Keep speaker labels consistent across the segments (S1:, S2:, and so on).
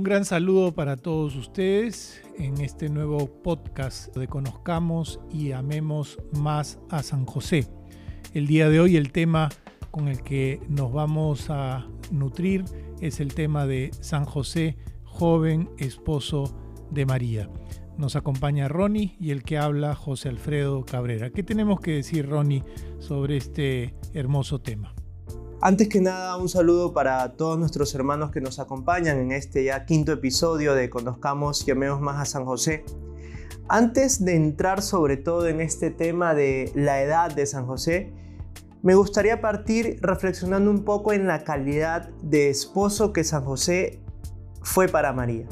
S1: Un gran saludo para todos ustedes en este nuevo podcast de Conozcamos y Amemos más a San José. El día de hoy el tema con el que nos vamos a nutrir es el tema de San José, joven esposo de María. Nos acompaña Ronnie y el que habla José Alfredo Cabrera. ¿Qué tenemos que decir, Ronnie, sobre este hermoso tema?
S2: Antes que nada, un saludo para todos nuestros hermanos que nos acompañan en este ya quinto episodio de Conozcamos y Amemos más a San José. Antes de entrar sobre todo en este tema de la edad de San José, me gustaría partir reflexionando un poco en la calidad de esposo que San José fue para María.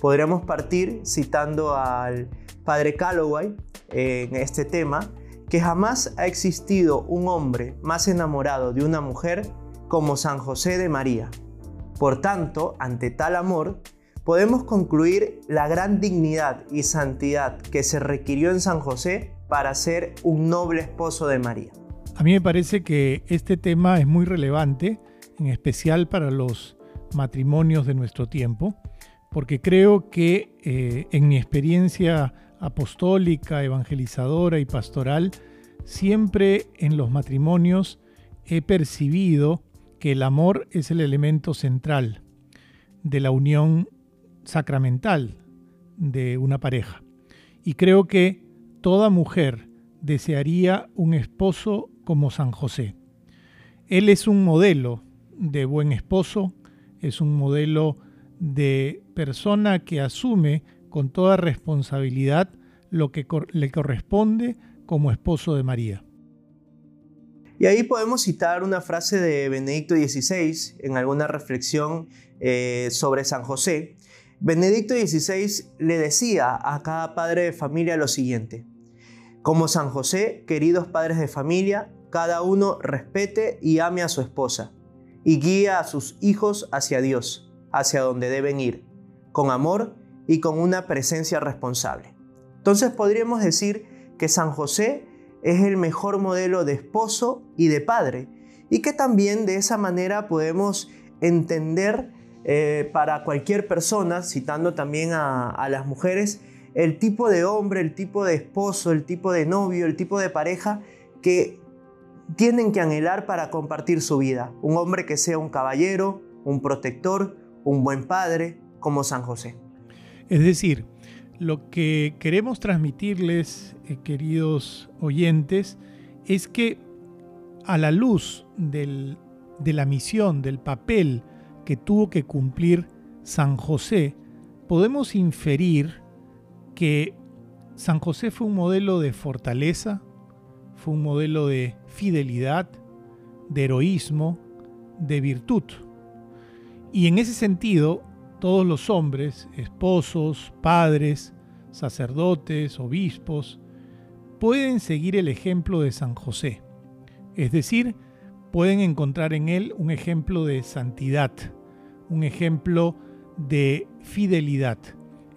S2: Podríamos partir citando al padre Calloway en este tema, que jamás ha existido un hombre más enamorado de una mujer como San José de María. Por tanto, ante tal amor, podemos concluir la gran dignidad y santidad que se requirió en San José para ser un noble esposo de María.
S1: A mí me parece que este tema es muy relevante, en especial para los matrimonios de nuestro tiempo, porque creo que eh, en mi experiencia apostólica, evangelizadora y pastoral, siempre en los matrimonios he percibido que el amor es el elemento central de la unión sacramental de una pareja. Y creo que toda mujer desearía un esposo como San José. Él es un modelo de buen esposo, es un modelo de persona que asume con toda responsabilidad lo que le corresponde como esposo de María.
S2: Y ahí podemos citar una frase de Benedicto XVI en alguna reflexión eh, sobre San José. Benedicto XVI le decía a cada padre de familia lo siguiente, como San José, queridos padres de familia, cada uno respete y ame a su esposa y guía a sus hijos hacia Dios, hacia donde deben ir, con amor y con una presencia responsable. Entonces podríamos decir que San José es el mejor modelo de esposo y de padre y que también de esa manera podemos entender eh, para cualquier persona, citando también a, a las mujeres, el tipo de hombre, el tipo de esposo, el tipo de novio, el tipo de pareja que tienen que anhelar para compartir su vida. Un hombre que sea un caballero, un protector, un buen padre, como San José.
S1: Es decir, lo que queremos transmitirles, eh, queridos oyentes, es que a la luz de la misión, del papel que tuvo que cumplir San José, podemos inferir que San José fue un modelo de fortaleza, fue un modelo de fidelidad, de heroísmo, de virtud. Y en ese sentido, todos los hombres, esposos, padres, sacerdotes, obispos, pueden seguir el ejemplo de San José. Es decir, pueden encontrar en él un ejemplo de santidad, un ejemplo de fidelidad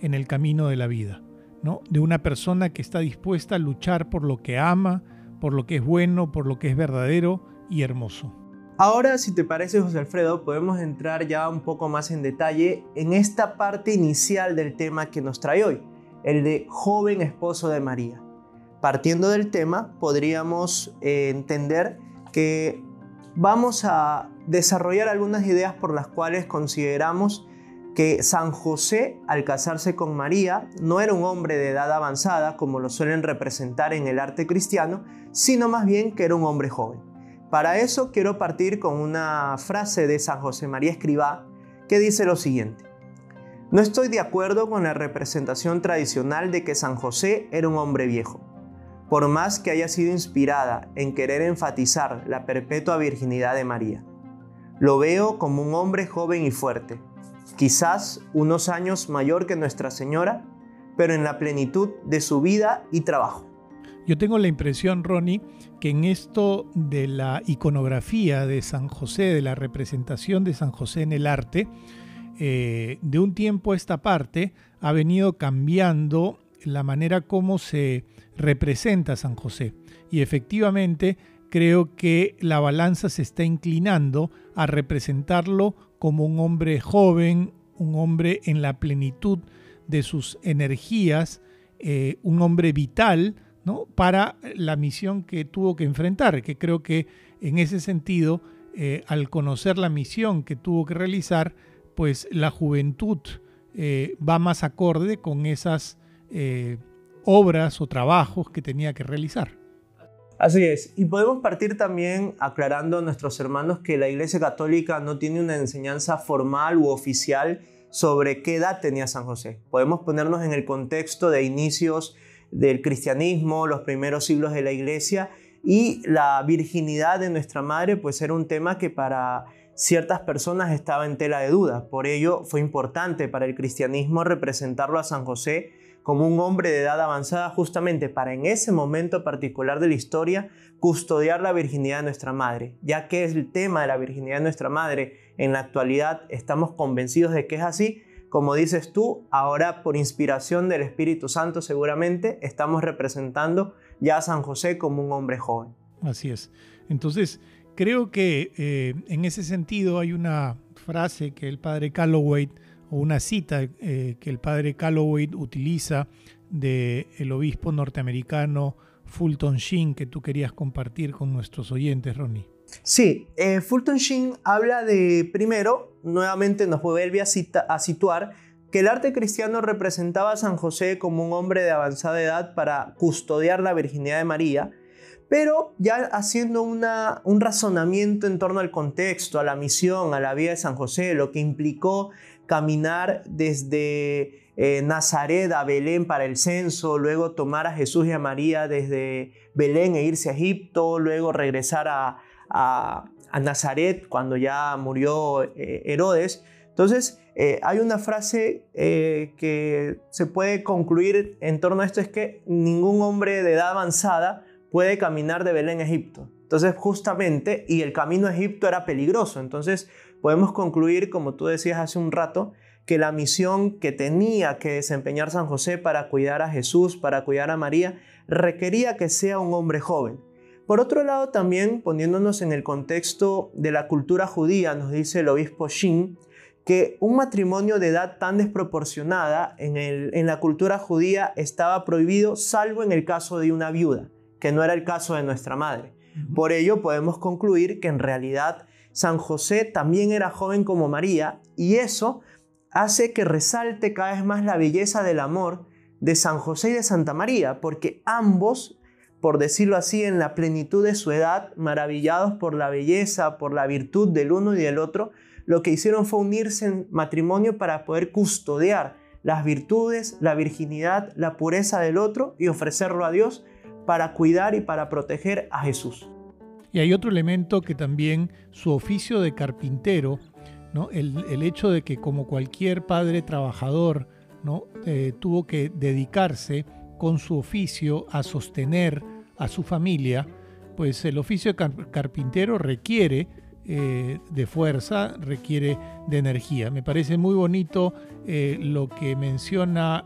S1: en el camino de la vida, ¿no? De una persona que está dispuesta a luchar por lo que ama, por lo que es bueno, por lo que es verdadero y hermoso.
S2: Ahora, si te parece, José Alfredo, podemos entrar ya un poco más en detalle en esta parte inicial del tema que nos trae hoy, el de joven esposo de María. Partiendo del tema, podríamos eh, entender que vamos a desarrollar algunas ideas por las cuales consideramos que San José, al casarse con María, no era un hombre de edad avanzada, como lo suelen representar en el arte cristiano, sino más bien que era un hombre joven. Para eso quiero partir con una frase de San José María Escribá que dice lo siguiente. No estoy de acuerdo con la representación tradicional de que San José era un hombre viejo, por más que haya sido inspirada en querer enfatizar la perpetua virginidad de María. Lo veo como un hombre joven y fuerte, quizás unos años mayor que Nuestra Señora, pero en la plenitud de su vida y trabajo.
S1: Yo tengo la impresión, Ronnie, que en esto de la iconografía de San José, de la representación de San José en el arte, eh, de un tiempo a esta parte ha venido cambiando la manera como se representa San José. Y efectivamente creo que la balanza se está inclinando a representarlo como un hombre joven, un hombre en la plenitud de sus energías, eh, un hombre vital ¿no? para la misión que tuvo que enfrentar, que creo que en ese sentido, eh, al conocer la misión que tuvo que realizar, pues la juventud eh, va más acorde con esas obras o trabajos que tenía que realizar.
S2: Así es, y podemos partir también aclarando a nuestros hermanos que la Iglesia Católica no tiene una enseñanza formal u oficial sobre qué edad tenía San José. Podemos ponernos en el contexto de inicios del cristianismo, los primeros siglos de la Iglesia, y la virginidad de nuestra madre pues era un tema que para ciertas personas estaba en tela de duda. Por ello fue importante para el cristianismo representarlo a San José como un hombre de edad avanzada justamente para en ese momento particular de la historia custodiar la virginidad de nuestra madre, ya que es el tema de la virginidad de nuestra madre en la actualidad estamos convencidos de que es así, como dices tú, ahora por inspiración del Espíritu Santo seguramente estamos representando ya a San José como un hombre joven.
S1: Así es. Entonces, creo que eh, en ese sentido hay una frase que el padre Calloway o una cita eh, que el padre Calloway utiliza del el obispo norteamericano Fulton Sheen que tú querías compartir con nuestros oyentes, Ronnie.
S2: Sí, eh, Fulton Sheen habla de, primero, nuevamente nos vuelve a, a situar que el arte cristiano representaba a San José como un hombre de avanzada edad para custodiar la virginidad de María, pero ya haciendo una, un razonamiento en torno al contexto, a la misión, a la vida de San José, lo que implicó caminar desde eh, Nazaret a Belén para el censo, luego tomar a Jesús y a María desde Belén e irse a Egipto, luego regresar a, Nazaret cuando ya murió eh, Herodes. Entonces, eh, hay una frase que se puede concluir en torno a esto, es que ningún hombre de edad avanzada puede caminar de Belén a Egipto. Entonces, justamente, y el camino a Egipto era peligroso. Entonces, podemos concluir, como tú decías hace un rato, que la misión que tenía que desempeñar San José para cuidar a Jesús, para cuidar a María, requería que sea un hombre joven. Por otro lado, también poniéndonos en el contexto de la cultura judía, nos dice el obispo Shin, que un matrimonio de edad tan desproporcionada en, en la cultura judía estaba prohibido salvo en el caso de una viuda, que no era el caso de nuestra madre. Por ello podemos concluir que en realidad San José también era joven como María y eso hace que resalte cada vez más la belleza del amor de San José y de Santa María, porque ambos, por decirlo así, en la plenitud de su edad, maravillados por la belleza, por la virtud del uno y del otro, lo que hicieron fue unirse en matrimonio para poder custodiar las virtudes, la virginidad, la pureza del otro y ofrecerlo a Dios para cuidar y para proteger a Jesús.
S1: Y hay otro elemento que también su oficio de carpintero, ¿no? el, hecho de que como cualquier padre trabajador ¿no? Eh, tuvo que dedicarse con su oficio a sostener a su familia, pues el oficio de carpintero requiere eh, de fuerza, requiere de energía. Me parece muy bonito eh, lo que menciona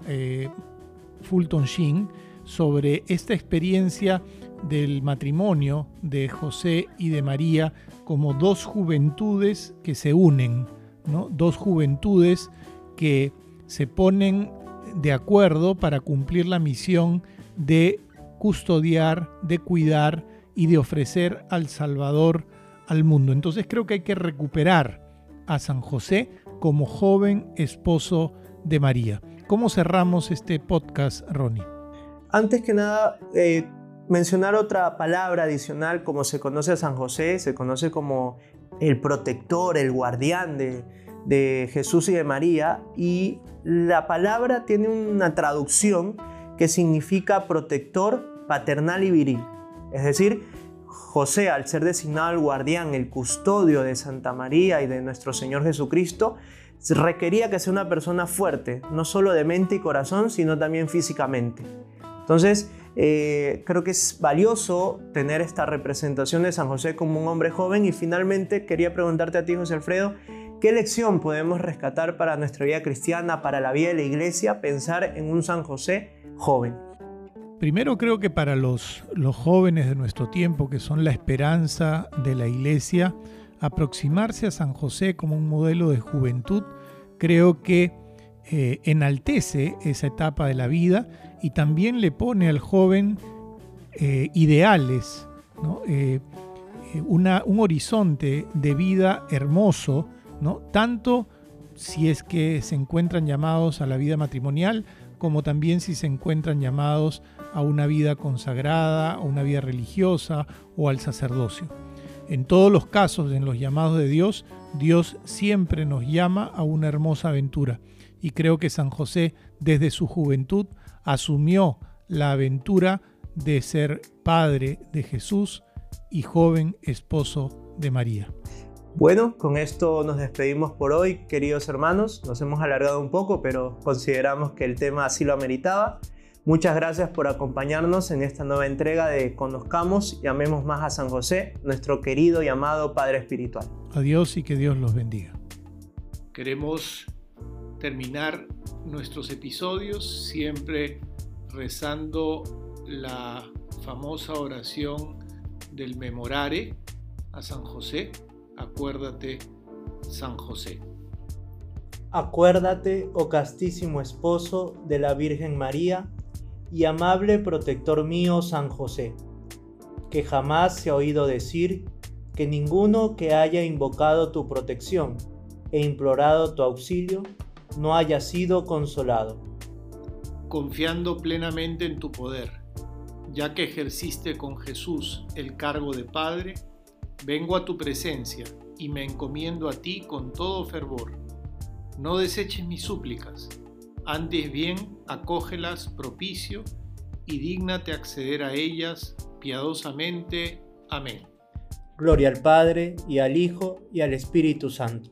S1: Fulton Sheen, sobre esta experiencia del matrimonio de José y de María como dos juventudes que se unen, ¿no? dos juventudes que se ponen de acuerdo para cumplir la misión de custodiar, de cuidar y de ofrecer al Salvador al mundo. Entonces creo que hay que recuperar a San José como joven esposo de María. ¿Cómo cerramos este podcast, Ronnie?
S2: Antes que nada, eh, mencionar otra palabra adicional, como se conoce a San José, se conoce como el protector, el guardián de, de Jesús y de María, y la palabra tiene una traducción que significa protector, paternal y viril. Es decir, José, al ser designado el guardián, el custodio de Santa María y de nuestro Señor Jesucristo, requería que sea una persona fuerte, no solo de mente y corazón, sino también físicamente. Entonces, eh, creo que es valioso tener esta representación de San José como un hombre joven y finalmente quería preguntarte a ti, José Alfredo, ¿qué lección podemos rescatar para nuestra vida cristiana, para la vida de la iglesia, pensar en un San José joven?
S1: Primero creo que para los, jóvenes de nuestro tiempo, que son la esperanza de la iglesia, aproximarse a San José como un modelo de juventud creo que eh, enaltece esa etapa de la vida y también le pone al joven eh, ideales, eh, un horizonte de vida hermoso, ¿no? tanto si es que se encuentran llamados a la vida matrimonial, como también si se encuentran llamados a una vida consagrada, a una vida religiosa o al sacerdocio. En todos los casos, en los llamados de Dios, Dios siempre nos llama a una hermosa aventura. Y creo que San José, desde su juventud, asumió la aventura de ser padre de Jesús y joven esposo de María.
S2: Bueno, con esto nos despedimos por hoy, queridos hermanos. Nos hemos alargado un poco, pero consideramos que el tema así lo ameritaba. Muchas gracias por acompañarnos en esta nueva entrega de Conozcamos y amemos más a San José, nuestro querido y amado Padre Espiritual.
S1: Adiós y que Dios los bendiga.
S3: Queremos terminar nuestros episodios siempre rezando la famosa oración del memorare a San José. Acuérdate, San José.
S2: Acuérdate, oh castísimo esposo de la Virgen María, y amable protector mío San José, que jamás se ha oído decir que ninguno que haya invocado tu protección e implorado tu auxilio no haya sido consolado.
S3: Confiando plenamente en tu poder, ya que ejerciste con Jesús el cargo de Padre, vengo a tu presencia y me encomiendo a ti con todo fervor. No deseches mis súplicas antes bien, acógelas propicio y dígnate acceder a ellas piadosamente. Amén.
S2: Gloria al Padre, y al Hijo, y al Espíritu Santo.